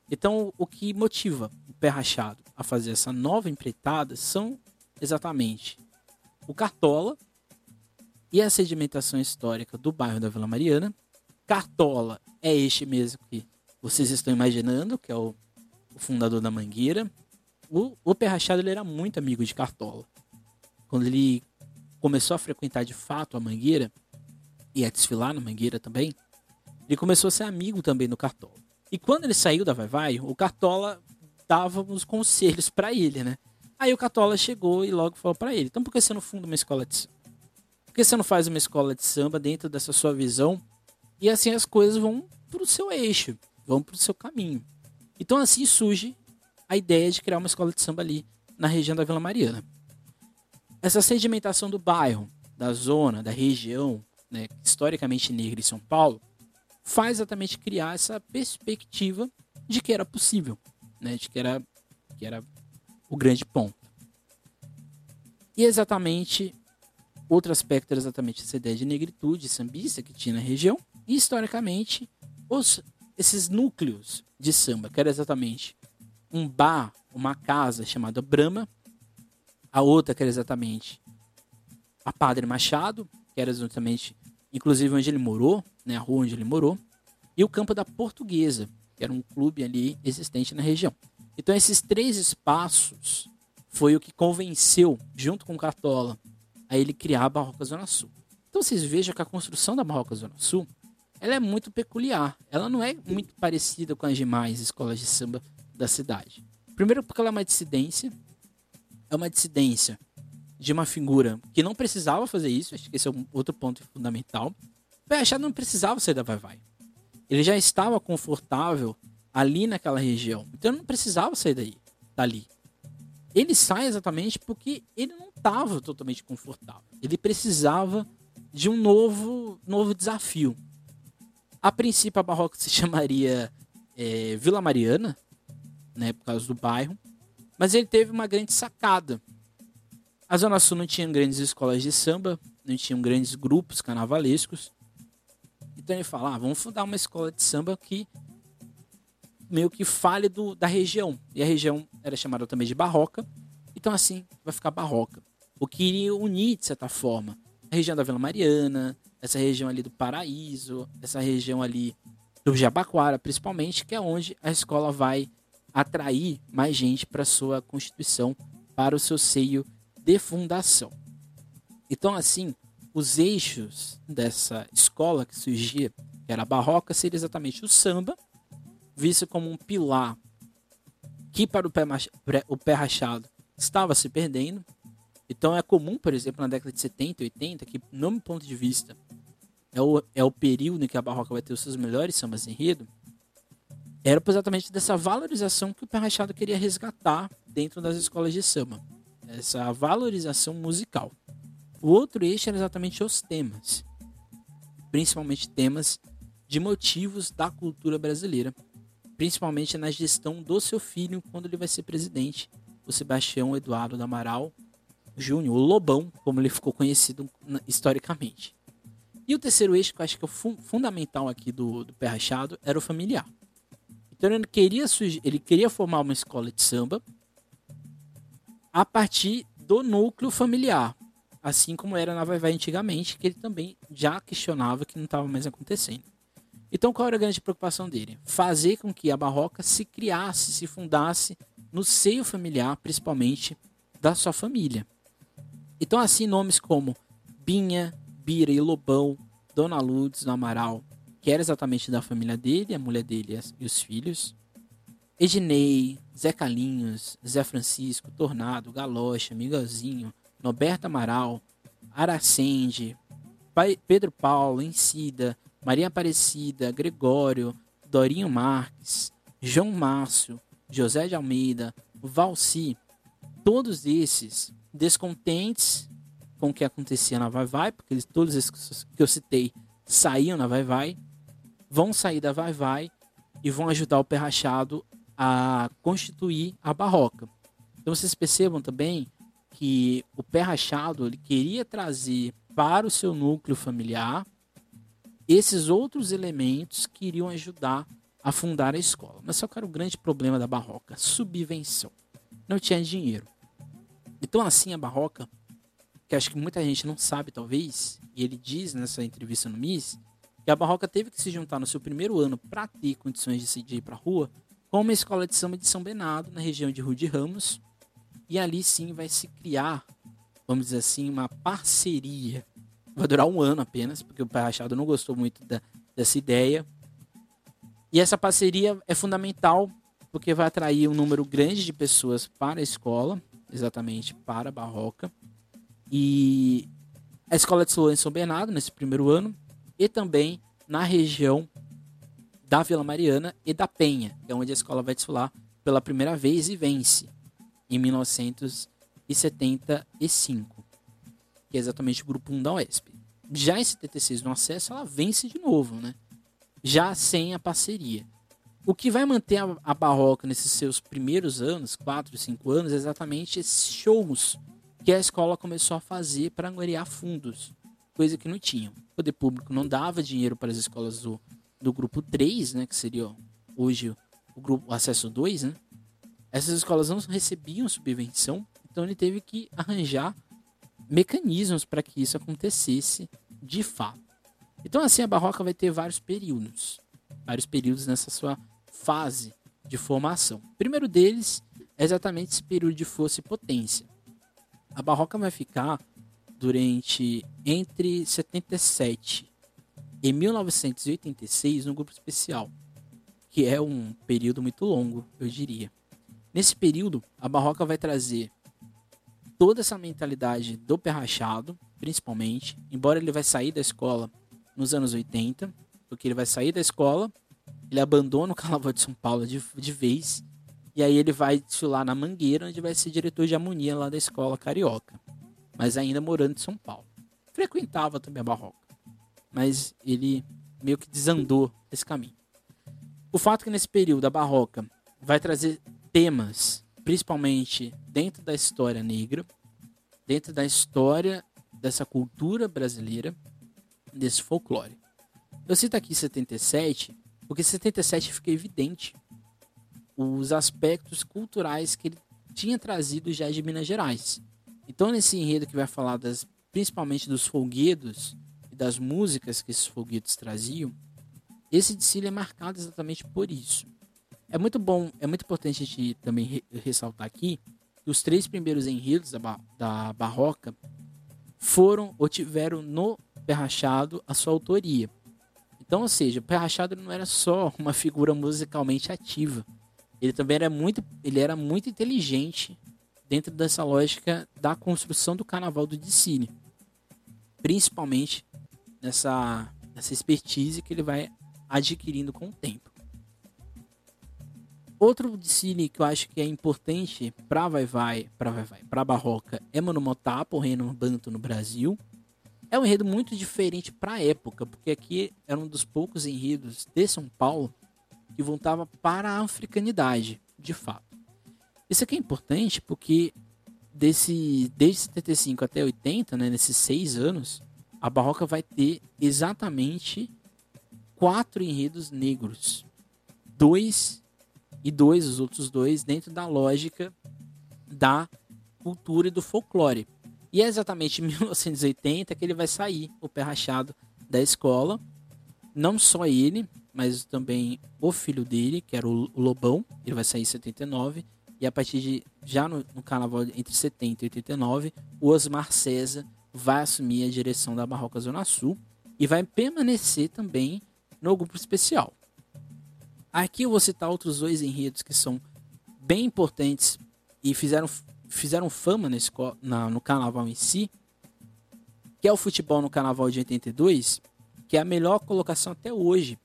[SPEAKER 1] Então, o que motiva o pé rachado a fazer essa nova empreitada são exatamente o Cartola, e a sedimentação histórica do bairro da Vila Mariana. Cartola é este mesmo que vocês estão imaginando, que é o, o fundador da Mangueira. O, o Pé Rachado ele era muito amigo de Cartola. Quando ele começou a frequentar de fato a Mangueira e a desfilar na Mangueira também, ele começou a ser amigo também do Cartola. E quando ele saiu da Vai Vai, o Cartola dava uns conselhos para ele, né? Aí o Catola chegou e logo falou para ele: então por que você não funda uma escola de? Por que você não faz uma escola de samba dentro dessa sua visão? E assim as coisas vão pro seu eixo, vão pro seu caminho. Então assim surge a ideia de criar uma escola de samba ali na região da Vila Mariana. Essa sedimentação do bairro, da zona, da região, né, historicamente negra em São Paulo, faz exatamente criar essa perspectiva de que era possível, né, de que era, que era o grande ponto. E exatamente outro aspecto era exatamente essa ideia de negritude sambista que tinha na região, e historicamente os, esses núcleos de samba, que era exatamente um bar, uma casa chamada Brahma, a outra que era exatamente a Padre Machado, que era exatamente, inclusive onde ele morou, né, a rua onde ele morou, e o Campo da Portuguesa, que era um clube ali existente na região. Então esses três espaços foi o que convenceu, junto com Cartola, a ele criar a Barroca Zona Sul. Então vocês vejam que a construção da Barroca Zona Sul ela é muito peculiar. Ela não é muito parecida com as demais escolas de samba da cidade. Primeiro porque ela é uma dissidência. É uma dissidência de uma figura que não precisava fazer isso. Acho que esse é um outro ponto fundamental. O Achado não precisava sair da Vai Vai. Ele já estava confortável ali naquela região. Então não precisava sair daí, dali. Ele sai exatamente porque ele não estava totalmente confortável. Ele precisava de um novo, novo desafio. A princípio, a Barroca se <laughs> chamaria é, Vila Mariana, né, por causa do bairro, mas ele teve uma grande sacada. A Zona Sul não tinha grandes escolas de samba, não tinham grandes grupos carnavalescos. Então ele fala: ah, vamos fundar uma escola de samba que meio que fale do, da região. E a região era chamada também de Barroca. Então assim vai ficar Barroca. O que iria unir, de certa forma, a região da Vila Mariana, essa região ali do Paraíso, essa região ali do Jabaquara, principalmente, que é onde a escola vai atrair mais gente para sua constituição, para o seu seio de fundação. Então, assim, os eixos dessa escola que surgia, que era barroca, seria exatamente o samba, visto como um pilar que para o pé, o pé rachado estava se perdendo, então é comum, por exemplo, na década de 70 e 80, que, no meu ponto de vista, é o, é o período em que a barroca vai ter os seus melhores sambas enredo, era exatamente dessa valorização que o Pé Rachado queria resgatar dentro das escolas de samba. Essa valorização musical. O outro eixo era exatamente os temas. Principalmente temas de motivos da cultura brasileira. Principalmente na gestão do seu filho quando ele vai ser presidente, o Sebastião Eduardo Amaral Júnior, o Lobão, como ele ficou conhecido historicamente. E o terceiro eixo, que eu acho que é o fu fundamental aqui do, do Pé Rachado, era o familiar. Então ele queria, ele queria formar uma escola de samba a partir do núcleo familiar. Assim como era na Vai Vai antigamente, que ele também já questionava que não estava mais acontecendo. Então qual era a grande preocupação dele? Fazer com que a barroca se criasse, se fundasse no seio familiar, principalmente da sua família. Então, assim, nomes como Binha, Bira e Lobão, Dona Lourdes do Amaral, que era exatamente da família dele, a mulher dele e os filhos, Ednei, Zé Calinhos, Zé Francisco, Tornado, Galocha, Miguelzinho, Noberto Amaral, Aracende, Pedro Paulo, Encida, Maria Aparecida, Gregório, Dorinho Marques, João Márcio, José de Almeida, Valci, todos esses descontentes com o que acontecia na Vai Vai, porque eles, todos esses que eu citei saíam na Vai Vai, vão sair da Vai Vai e vão ajudar o Pé Rachado a constituir a Barroca. Então vocês percebam também que o Pé Rachado ele queria trazer para o seu núcleo familiar esses outros elementos que iriam ajudar a fundar a escola. Mas só que era o grande problema da Barroca, subvenção. Não tinha dinheiro. Então, assim, a Barroca, que acho que muita gente não sabe, talvez, e ele diz nessa entrevista no MIS, que a Barroca teve que se juntar no seu primeiro ano para ter condições de, de ir para a rua com uma escola de samba de São Bernardo, na região de Rua de Ramos, e ali sim vai se criar, vamos dizer assim, uma parceria. Vai durar um ano apenas, porque o Pai Rachado não gostou muito da, dessa ideia. E essa parceria é fundamental porque vai atrair um número grande de pessoas para a escola, exatamente para a Barroca. E a escola de Solon em São Bernardo, nesse primeiro ano, e também na região da Vila Mariana e da Penha, que é onde a escola vai desfilar pela primeira vez e vence em 1975, que é exatamente o grupo 1 da UESP. Já em 76 no acesso, ela vence de novo, né? Já sem a parceria. O que vai manter a, a Barroca nesses seus primeiros anos, 4, 5 anos, é exatamente esses shows que a escola começou a fazer para angariar fundos, coisa que não tinham. O poder público não dava dinheiro para as escolas do, do grupo 3, né, que seria hoje o grupo o acesso 2, né? Essas escolas não recebiam subvenção, então ele teve que arranjar mecanismos para que isso acontecesse de fato. Então assim a Barroca vai ter vários períodos, vários períodos nessa sua fase de formação. O primeiro deles é exatamente esse período de força e potência. A Barroca vai ficar durante entre 77 e 1986 no grupo especial, que é um período muito longo, eu diria. Nesse período, a Barroca vai trazer toda essa mentalidade do pé rachado, principalmente, embora ele vai sair da escola nos anos 80, porque ele vai sair da escola, ele abandona o Carnaval de São Paulo de, de vez, e aí ele vai desfilar na Mangueira, onde vai ser diretor de harmonia lá da escola carioca, mas ainda morando em São Paulo. Frequentava também a Barroca, mas ele meio que desandou esse caminho. O fato é que nesse período a Barroca vai trazer temas, principalmente dentro da história negra, dentro da história dessa cultura brasileira, desse folclore. Eu cito aqui 77, porque 77 fica evidente os aspectos culturais que ele tinha trazido já de Minas Gerais. Então, nesse enredo que vai falar das, principalmente dos folguedos e das músicas que esses folguedos traziam, esse desfile é marcado exatamente por isso. É muito bom, é muito importante a gente também re ressaltar aqui que os três primeiros enredos da, ba da Barroca foram ou tiveram no Pé Rachado a sua autoria. Então, ou seja, o Pé Rachado não era só uma figura musicalmente ativa. Ele também era muito, ele era muito inteligente dentro dessa lógica da construção do carnaval do Dicine. Principalmente nessa, nessa expertise que ele vai adquirindo com o tempo. Outro desfile que eu acho que é importante para vai vai, para vai vai, para Barroca é Monomotapo, o reino banto no Brasil. É um enredo muito diferente para a época, porque aqui era um dos poucos enredos de São Paulo que voltava para a africanidade, de fato. Isso aqui é importante porque desse desde 75 até 80, né, nesses seis anos, a Barroca vai ter exatamente quatro enredos negros, dois e dois, os outros dois, dentro da lógica da cultura e do folclore. E é exatamente em <laughs> 1980 que ele vai sair, o pé rachado, da escola. Não só ele, mas também o filho dele, que era o Lobão, ele vai sair em 79. E a partir de, já no, no carnaval entre 70 e 89, o Osmar César vai assumir a direção da Barroca Zona Sul e vai permanecer também no grupo especial. Aqui eu vou citar outros dois enredos que são bem importantes e fizeram, fizeram fama nesse, na, no carnaval em si, que é o futebol no carnaval de 82, que é a melhor colocação até hoje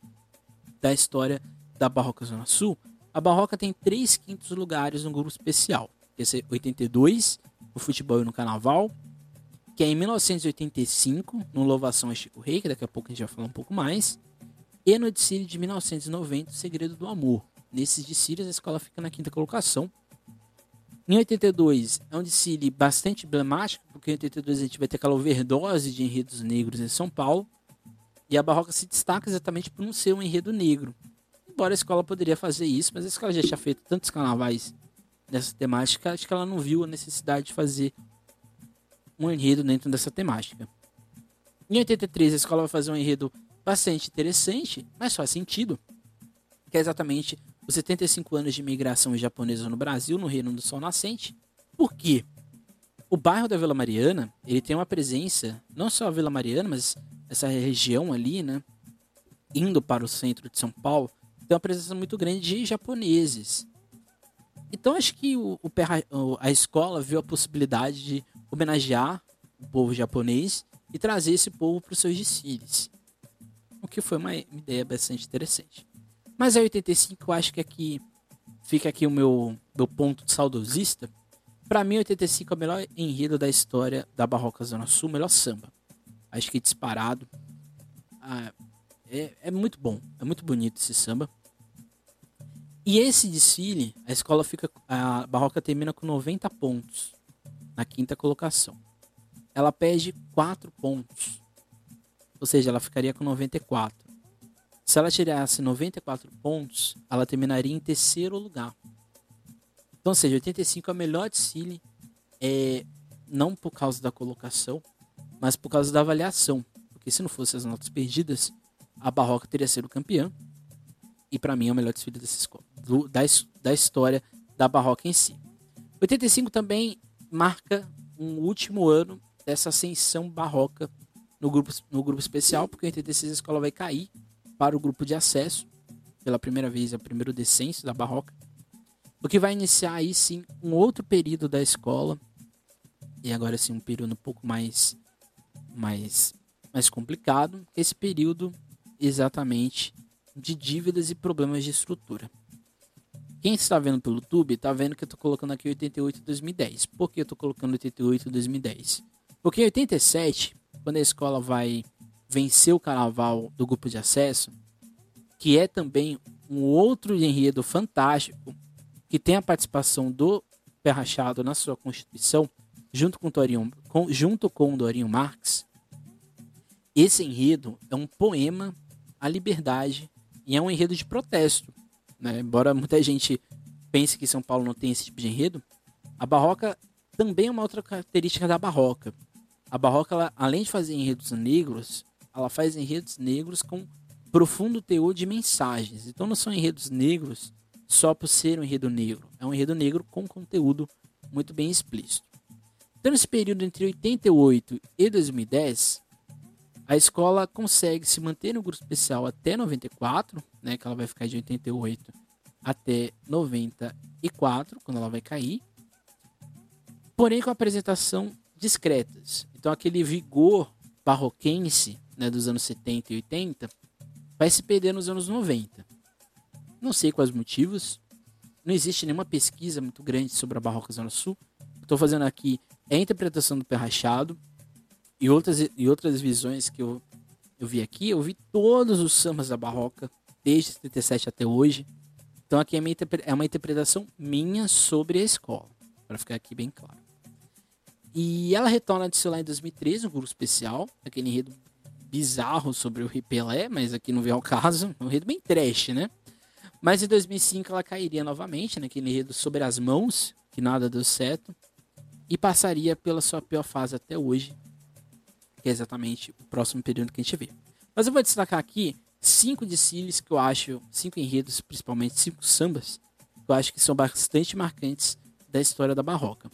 [SPEAKER 1] da história da Barroca Zona Sul. A Barroca tem três quintos lugares no grupo especial, que é 82, o futebol no carnaval, que é em 1985, no Louvação a Chico Rei, que daqui a pouco a gente vai falar um pouco mais, e no desfile de 1990, O Segredo do Amor. Nesses desfiles, a escola fica na quinta colocação. Em 82, é um desfile bastante emblemático, porque em 82 a gente vai ter aquela overdose de enredos negros em São Paulo. E a Barroca se destaca exatamente por não ser um enredo negro. Embora a escola poderia fazer isso, mas a escola já tinha feito tantos carnavais nessa temática, acho que ela não viu a necessidade de fazer um enredo dentro dessa temática. Em 83, a escola vai fazer um enredo bastante interessante, mas faz sentido, que é exatamente os 75 anos de imigração japonesa no Brasil, no Reino do Sol Nascente. Por quê? O bairro da Vila Mariana, ele tem uma presença, não só a Vila Mariana, mas essa região ali, né, indo para o centro de São Paulo, tem uma presença muito grande de japoneses. Então acho que o, o, a escola viu a possibilidade de homenagear o povo japonês e trazer esse povo para os seus desfiles. O que foi uma ideia bastante interessante. Mas a 85 eu acho que aqui fica aqui o meu, meu ponto saudosista. Para mim, 85 é o melhor enredo da história da Barroca Zona Sul, melhor samba. Acho que disparado. Ah, é, é muito bom, é muito bonito esse samba. E esse desfile, a escola fica. A Barroca termina com 90 pontos na quinta colocação. Ela perde 4 pontos. Ou seja, ela ficaria com 94. Se ela tirasse 94 pontos, ela terminaria em terceiro lugar. Então, ou seja, 85 é o melhor desfile, é, não por causa da colocação, mas por causa da avaliação. Porque se não fossem as notas perdidas, a Barroca teria sido campeã. E para mim é o melhor desfile dessa escola, do, da, da história da Barroca em si. 85 também marca um último ano dessa ascensão barroca no grupo, no grupo especial, porque em 86 a escola vai cair para o grupo de acesso, pela primeira vez, é o primeiro descenso da barroca, o que vai iniciar aí sim um outro período da escola, e agora sim um período um pouco mais, mais, mais complicado, esse período exatamente de dívidas e problemas de estrutura. Quem está vendo pelo YouTube está vendo que eu estou colocando aqui 88 e 2010. Por que eu estou colocando 88 e 2010? Porque em 87, quando a escola vai vencer o carnaval do grupo de acesso, que é também um outro enredo fantástico, que tem a participação do Pé Rachado na sua constituição, junto com, Torinho, com, junto com o Dorinho Marx, esse enredo é um poema à liberdade e é um enredo de protesto. Né? Embora muita gente pense que São Paulo não tem esse tipo de enredo, a barroca também é uma outra característica da barroca. A barroca, ela, além de fazer enredos negros, ela faz enredos negros com profundo teor de mensagens. Então não são enredos negros só por ser um enredo negro. É um enredo negro com conteúdo muito bem explícito. Então, nesse período entre 88 e 2010, a escola consegue se manter no grupo especial até 94, né, que ela vai ficar de 88 até 94, quando ela vai cair. Porém, com apresentação discretas. Então, aquele vigor barroquense né, dos anos 70 e 80 vai se perder nos anos 90. Não sei quais motivos. Não existe nenhuma pesquisa muito grande sobre a Barroca Zona Sul. Estou fazendo aqui é a interpretação do pé rachado, e outras, e outras visões que eu, eu vi aqui, eu vi todos os sambas da Barroca, desde 77 até hoje. Então aqui é, minha, é uma interpretação minha sobre a escola, para ficar aqui bem claro. E ela retorna de lá em 2013, um grupo especial, aquele enredo bizarro sobre o Ripelé, mas aqui não vem ao caso, um enredo bem trash, né? Mas em 2005 ela cairia novamente naquele enredo sobre as mãos, que nada deu certo, e passaria pela sua pior fase até hoje, que é exatamente o próximo período que a gente vê. Mas eu vou destacar aqui cinco desfiles que eu acho, cinco enredos, principalmente cinco sambas, que eu acho que são bastante marcantes da história da Barroca.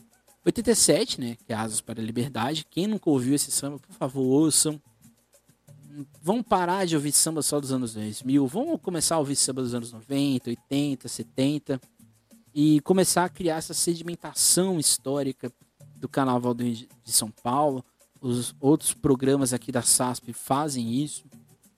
[SPEAKER 1] 87, né, que é Asas para a Liberdade. Quem nunca ouviu esse samba, por favor, ouçam. Vamos parar de ouvir samba só dos anos 2000. Vamos começar a ouvir samba dos anos 90, 80, 70 e começar a criar essa sedimentação histórica do Carnaval de São Paulo, os outros programas aqui da SASP fazem isso.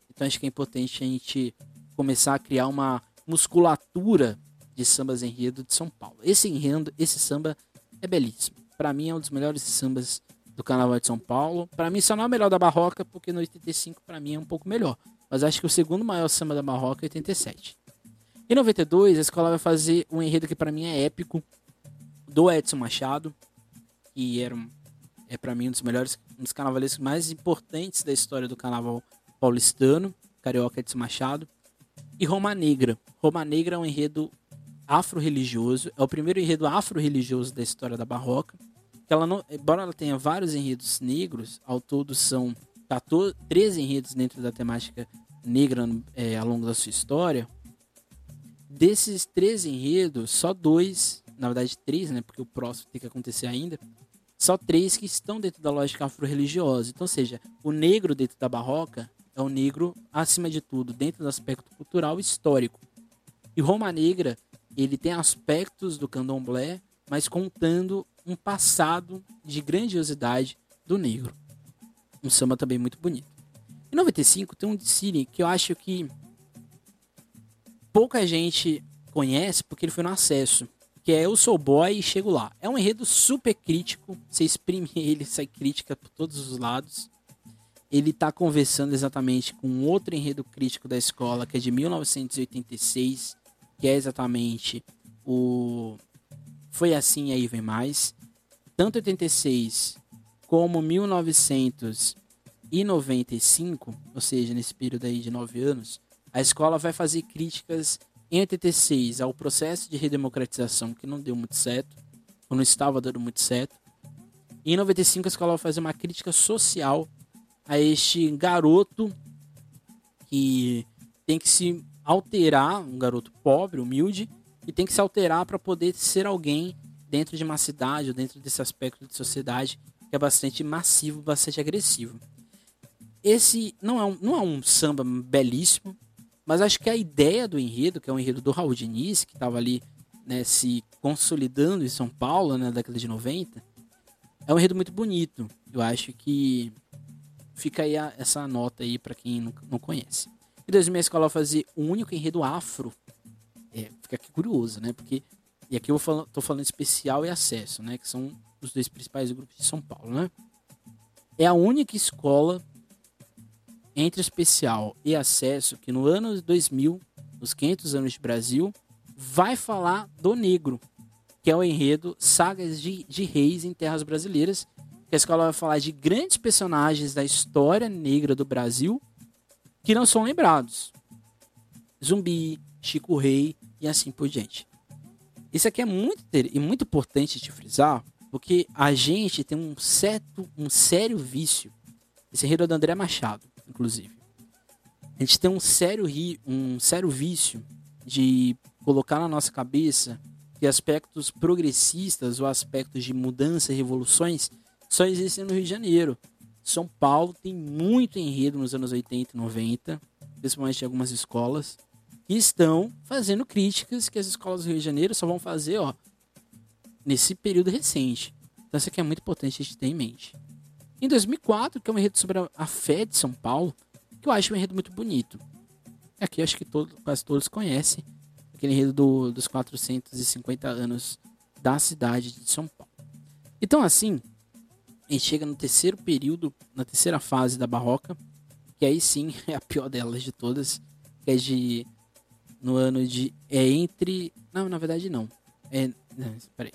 [SPEAKER 1] Então acho que é importante a gente começar a criar uma musculatura de sambas enredo de São Paulo. Esse enredo, esse samba é belíssimo. Para mim é um dos melhores sambas do Carnaval de São Paulo. Para mim só não é o melhor da Barroca, porque no 85 para mim é um pouco melhor. Mas acho que o segundo maior samba da Barroca é 87. Em 92, a escola vai fazer um enredo que para mim é épico, do Edson Machado, que era um é para mim um dos melhores, um dos carnavalescos mais importantes da história do carnaval paulistano, Carioca de Machado. E Roma Negra. Roma Negra é um enredo afro-religioso, é o primeiro enredo afro-religioso da história da Barroca. Ela não, embora ela tenha vários enredos negros, ao todo são 14, 13 enredos dentro da temática negra é, ao longo da sua história. Desses 13 enredos, só dois, na verdade três, né, porque o próximo tem que acontecer ainda, só três que estão dentro da lógica afro-religiosa. Então, seja, o negro dentro da barroca é o negro, acima de tudo, dentro do aspecto cultural e histórico. E Roma Negra ele tem aspectos do candomblé, mas contando um passado de grandiosidade do negro. Um samba também muito bonito. Em 95 tem um de que eu acho que pouca gente conhece porque ele foi no acesso, que é Eu Sou Boy e Chego Lá. É um enredo super crítico, você exprime <laughs> ele, sai crítica por todos os lados. Ele está conversando exatamente com outro enredo crítico da escola, que é de 1986, que é exatamente o Foi Assim Aí Vem Mais. Tanto 86 como 1995, ou seja, nesse período aí de nove anos, a escola vai fazer críticas em 86 ao processo de redemocratização que não deu muito certo, ou não estava dando muito certo. E em 95 a escola vai fazer uma crítica social a este garoto que tem que se alterar, um garoto pobre, humilde, e tem que se alterar para poder ser alguém dentro de uma cidade ou dentro desse aspecto de sociedade que é bastante massivo, bastante agressivo. Esse não é um, não é um samba belíssimo, mas acho que a ideia do enredo, que é o enredo do Raul Diniz, que estava ali né, se consolidando em São Paulo né, na década de 90, é um enredo muito bonito. Eu acho que fica aí a, essa nota aí para quem não, não conhece. Em 2000 a escola fazer o único enredo afro. É, fica aqui curioso, né? Porque e aqui eu falo, tô falando especial e acesso, né? Que são os dois principais grupos de São Paulo, né? É a única escola entre especial e acesso que no ano 2000, nos 500 anos de Brasil, vai falar do negro, que é o enredo Sagas de, de Reis em Terras Brasileiras, que a escola vai falar de grandes personagens da história negra do Brasil que não são lembrados. Zumbi, Chico Rei e assim por diante. Isso aqui é muito, e muito importante de frisar, porque a gente tem um certo, um sério vício. Esse é do André Machado, inclusive. A gente tem um sério, um sério vício de colocar na nossa cabeça que aspectos progressistas ou aspectos de mudança e revoluções só existem no Rio de Janeiro. São Paulo tem muito enredo nos anos 80 e 90, principalmente em algumas escolas, que estão fazendo críticas que as escolas do Rio de Janeiro só vão fazer, ó, nesse período recente. Então isso aqui é muito importante a gente ter em mente. Em 2004, que é um enredo sobre a fé de São Paulo, que eu acho um enredo muito bonito. Aqui acho que todo, quase todos conhecem aquele enredo do, dos 450 anos da cidade de São Paulo. Então assim, a gente chega no terceiro período, na terceira fase da Barroca, que aí sim <laughs> é a pior delas de todas, que é de no ano de é entre, não, na verdade não. É, não, peraí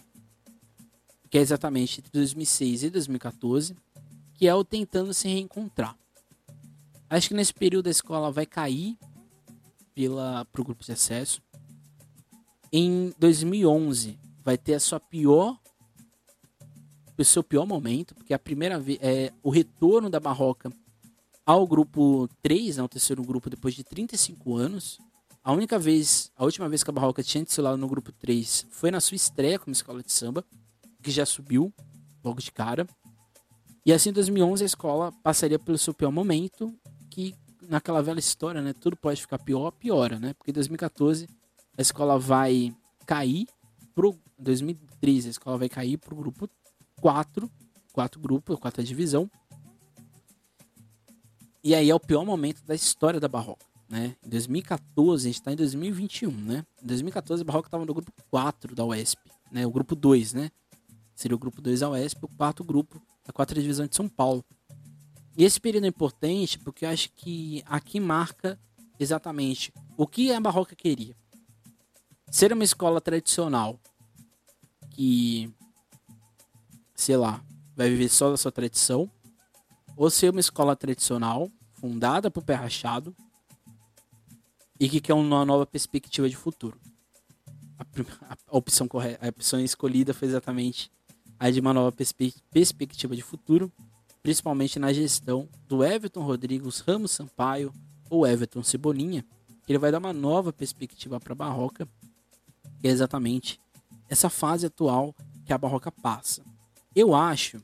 [SPEAKER 1] que é exatamente entre 2006 e 2014, que é o tentando se reencontrar. Acho que nesse período a escola vai cair pela pro grupo de acesso. Em 2011 vai ter a sua pior o seu pior momento, porque a primeira vez é o retorno da Barroca ao grupo 3, né, o terceiro grupo depois de 35 anos. A única vez, a última vez que a Barroca tinha desfilado no grupo 3 foi na sua estreia como escola de samba que já subiu logo de cara. E assim, em 2011, a escola passaria pelo seu pior momento, que naquela velha história, né, tudo pode ficar pior, piora, né? Porque em 2014 a escola vai cair pro 2013 a escola vai cair pro grupo 4, quatro grupos, quarta divisão. E aí é o pior momento da história da Barroca, né? Em 2014, a gente está em 2021, né? Em 2014 a Barroca estava no grupo 4 da UESP, né? O grupo 2, né? Seria o grupo 2 a UESP, o quarto grupo da quarta divisão de São Paulo. E esse período é importante porque eu acho que aqui marca exatamente o que a Barroca queria. Ser uma escola tradicional que, sei lá, vai viver só da sua tradição, ou ser uma escola tradicional fundada por pé rachado e que quer uma nova perspectiva de futuro. A, a, a opção correta, a opção escolhida foi exatamente a de uma nova perspe perspectiva de futuro, principalmente na gestão do Everton Rodrigues Ramos Sampaio ou Everton Cebolinha, que ele vai dar uma nova perspectiva para a Barroca, que é exatamente essa fase atual que a Barroca passa. Eu acho,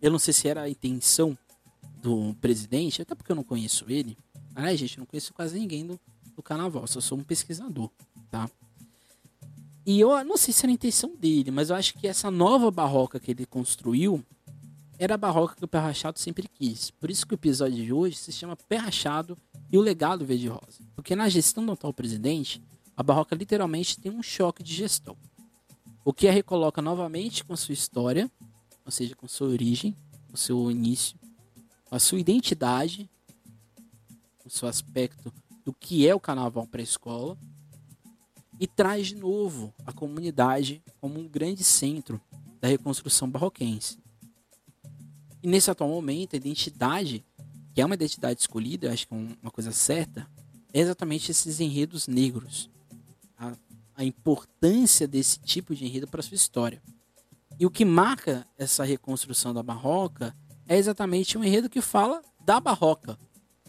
[SPEAKER 1] eu não sei se era a intenção do presidente, até porque eu não conheço ele. Aliás, gente, eu não conheço quase ninguém do, do carnaval, só sou um pesquisador, tá? E eu não sei se era a intenção dele, mas eu acho que essa nova barroca que ele construiu era a barroca que o Pé Rachado sempre quis. Por isso que o episódio de hoje se chama Pé Rachado e o Legado Verde Rosa. Porque na gestão do atual presidente, a barroca literalmente tem um choque de gestão. O que a recoloca novamente com sua história, ou seja, com sua origem, com seu início, a sua identidade, o seu aspecto do que é o carnaval para a escola, e traz de novo a comunidade como um grande centro da reconstrução barroquense. E nesse atual momento, a identidade, que é uma identidade escolhida, eu acho que é uma coisa certa, é exatamente esses enredos negros. A, a importância desse tipo de enredo para sua história. E o que marca essa reconstrução da barroca é exatamente um enredo que fala da barroca,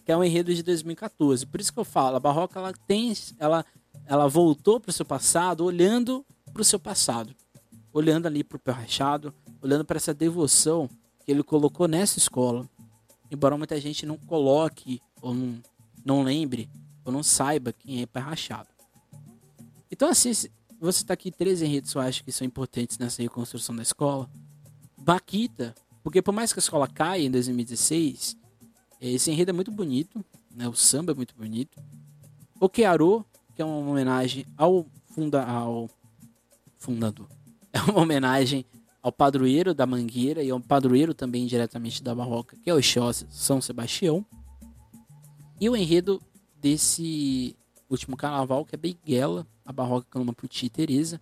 [SPEAKER 1] que é um enredo de 2014. Por isso que eu falo, a barroca ela tem, ela, ela voltou para o seu passado, olhando para o seu passado, olhando ali para o pé rachado, olhando para essa devoção que ele colocou nessa escola. Embora muita gente não coloque ou não, não lembre ou não saiba quem é Pé Rachado. Então, assim, você está aqui três enredos que eu acho que são importantes nessa reconstrução da escola. Baquita, porque por mais que a escola caia em 2016, esse enredo é muito bonito, né? o samba é muito bonito. O Kearo, que é uma homenagem ao, funda ao fundador, <laughs> é uma homenagem ao padroeiro da Mangueira e ao padroeiro também diretamente da Barroca, que é o Exócio São Sebastião. E o enredo desse último carnaval, que é Beiguela, a Barroca clama por Tia Teresa,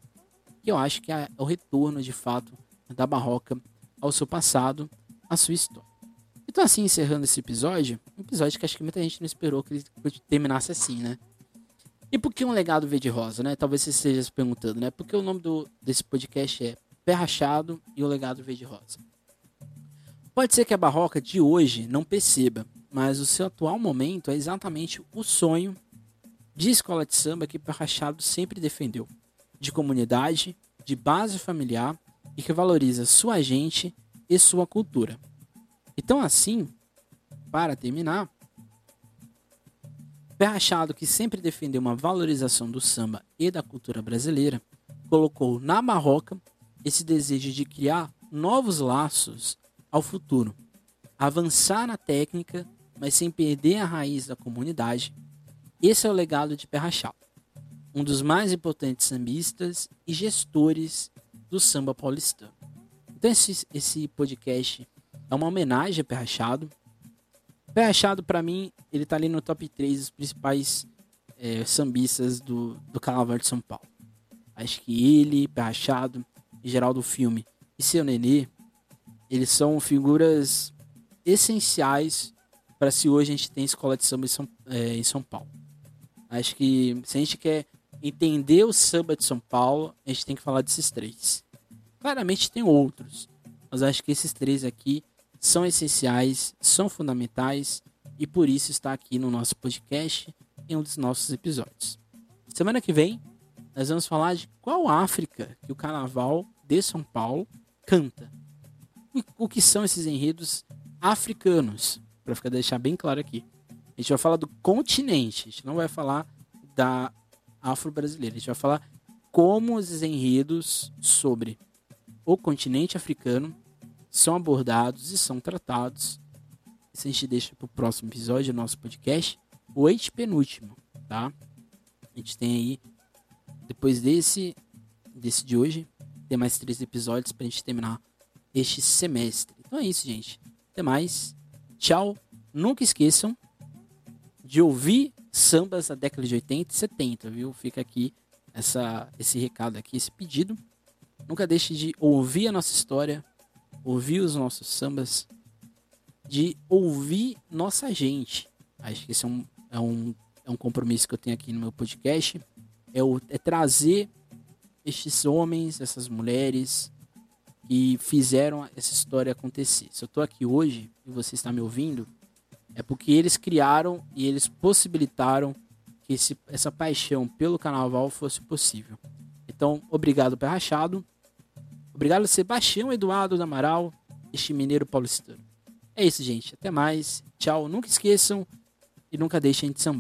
[SPEAKER 1] que eu acho que é o retorno de fato da Barroca ao seu passado, à sua história. Então, assim, encerrando esse episódio, um episódio que acho que muita gente não esperou que ele terminasse assim, né? E por que um legado verde-rosa, né? Talvez você esteja se perguntando, né? Porque o nome do, desse podcast é Pé Rachado e o Legado Verde-Rosa. Pode ser que a barroca de hoje não perceba, mas o seu atual momento é exatamente o sonho de escola de samba que Pé Rachado sempre defendeu, de comunidade, de base familiar e que valoriza sua gente e sua cultura. Então, assim, para terminar, Pé Rachado, que sempre defendeu uma valorização do samba e da cultura brasileira, colocou na barroca esse desejo de criar novos laços ao futuro, avançar na técnica, mas sem perder a raiz da comunidade. Esse é o legado de Perrachal, um dos mais importantes sambistas e gestores do samba paulistano. Então esse, esse podcast é uma homenagem a Perrachado. Perrachado, para mim, ele tá ali no top 3 dos principais é, sambistas do, do Carnaval de São Paulo. Acho que ele, Perrachado, em geral do filme, e seu Nenê, eles são figuras essenciais para se hoje a gente tem escola de samba em São, é, em São Paulo. Acho que se a gente quer entender o samba de São Paulo, a gente tem que falar desses três. Claramente tem outros, mas acho que esses três aqui são essenciais, são fundamentais e por isso está aqui no nosso podcast em um dos nossos episódios. Semana que vem nós vamos falar de qual África que o Carnaval de São Paulo canta. O que são esses enredos africanos, para ficar deixar bem claro aqui. A gente vai falar do continente, a gente não vai falar da afro-brasileira, a gente vai falar como os enredos sobre o continente africano são abordados e são tratados. Isso a gente deixa para o próximo episódio do nosso podcast, o penúltimo, tá? A gente tem aí depois desse, desse de hoje, tem mais três episódios pra gente terminar este semestre. Então é isso, gente. Até mais. Tchau. Nunca esqueçam de ouvir sambas da década de 80 e 70, viu? Fica aqui essa, esse recado aqui, esse pedido. Nunca deixe de ouvir a nossa história, ouvir os nossos sambas, de ouvir nossa gente. Acho que esse é um, é um, é um compromisso que eu tenho aqui no meu podcast é, o, é trazer estes homens, essas mulheres que fizeram essa história acontecer. Se eu estou aqui hoje e você está me ouvindo, é porque eles criaram e eles possibilitaram que esse, essa paixão pelo carnaval fosse possível. Então, obrigado, Pé Rachado. Obrigado, Sebastião Eduardo da Amaral, este mineiro paulistano. É isso, gente. Até mais. Tchau. Nunca esqueçam e nunca deixem de sambar.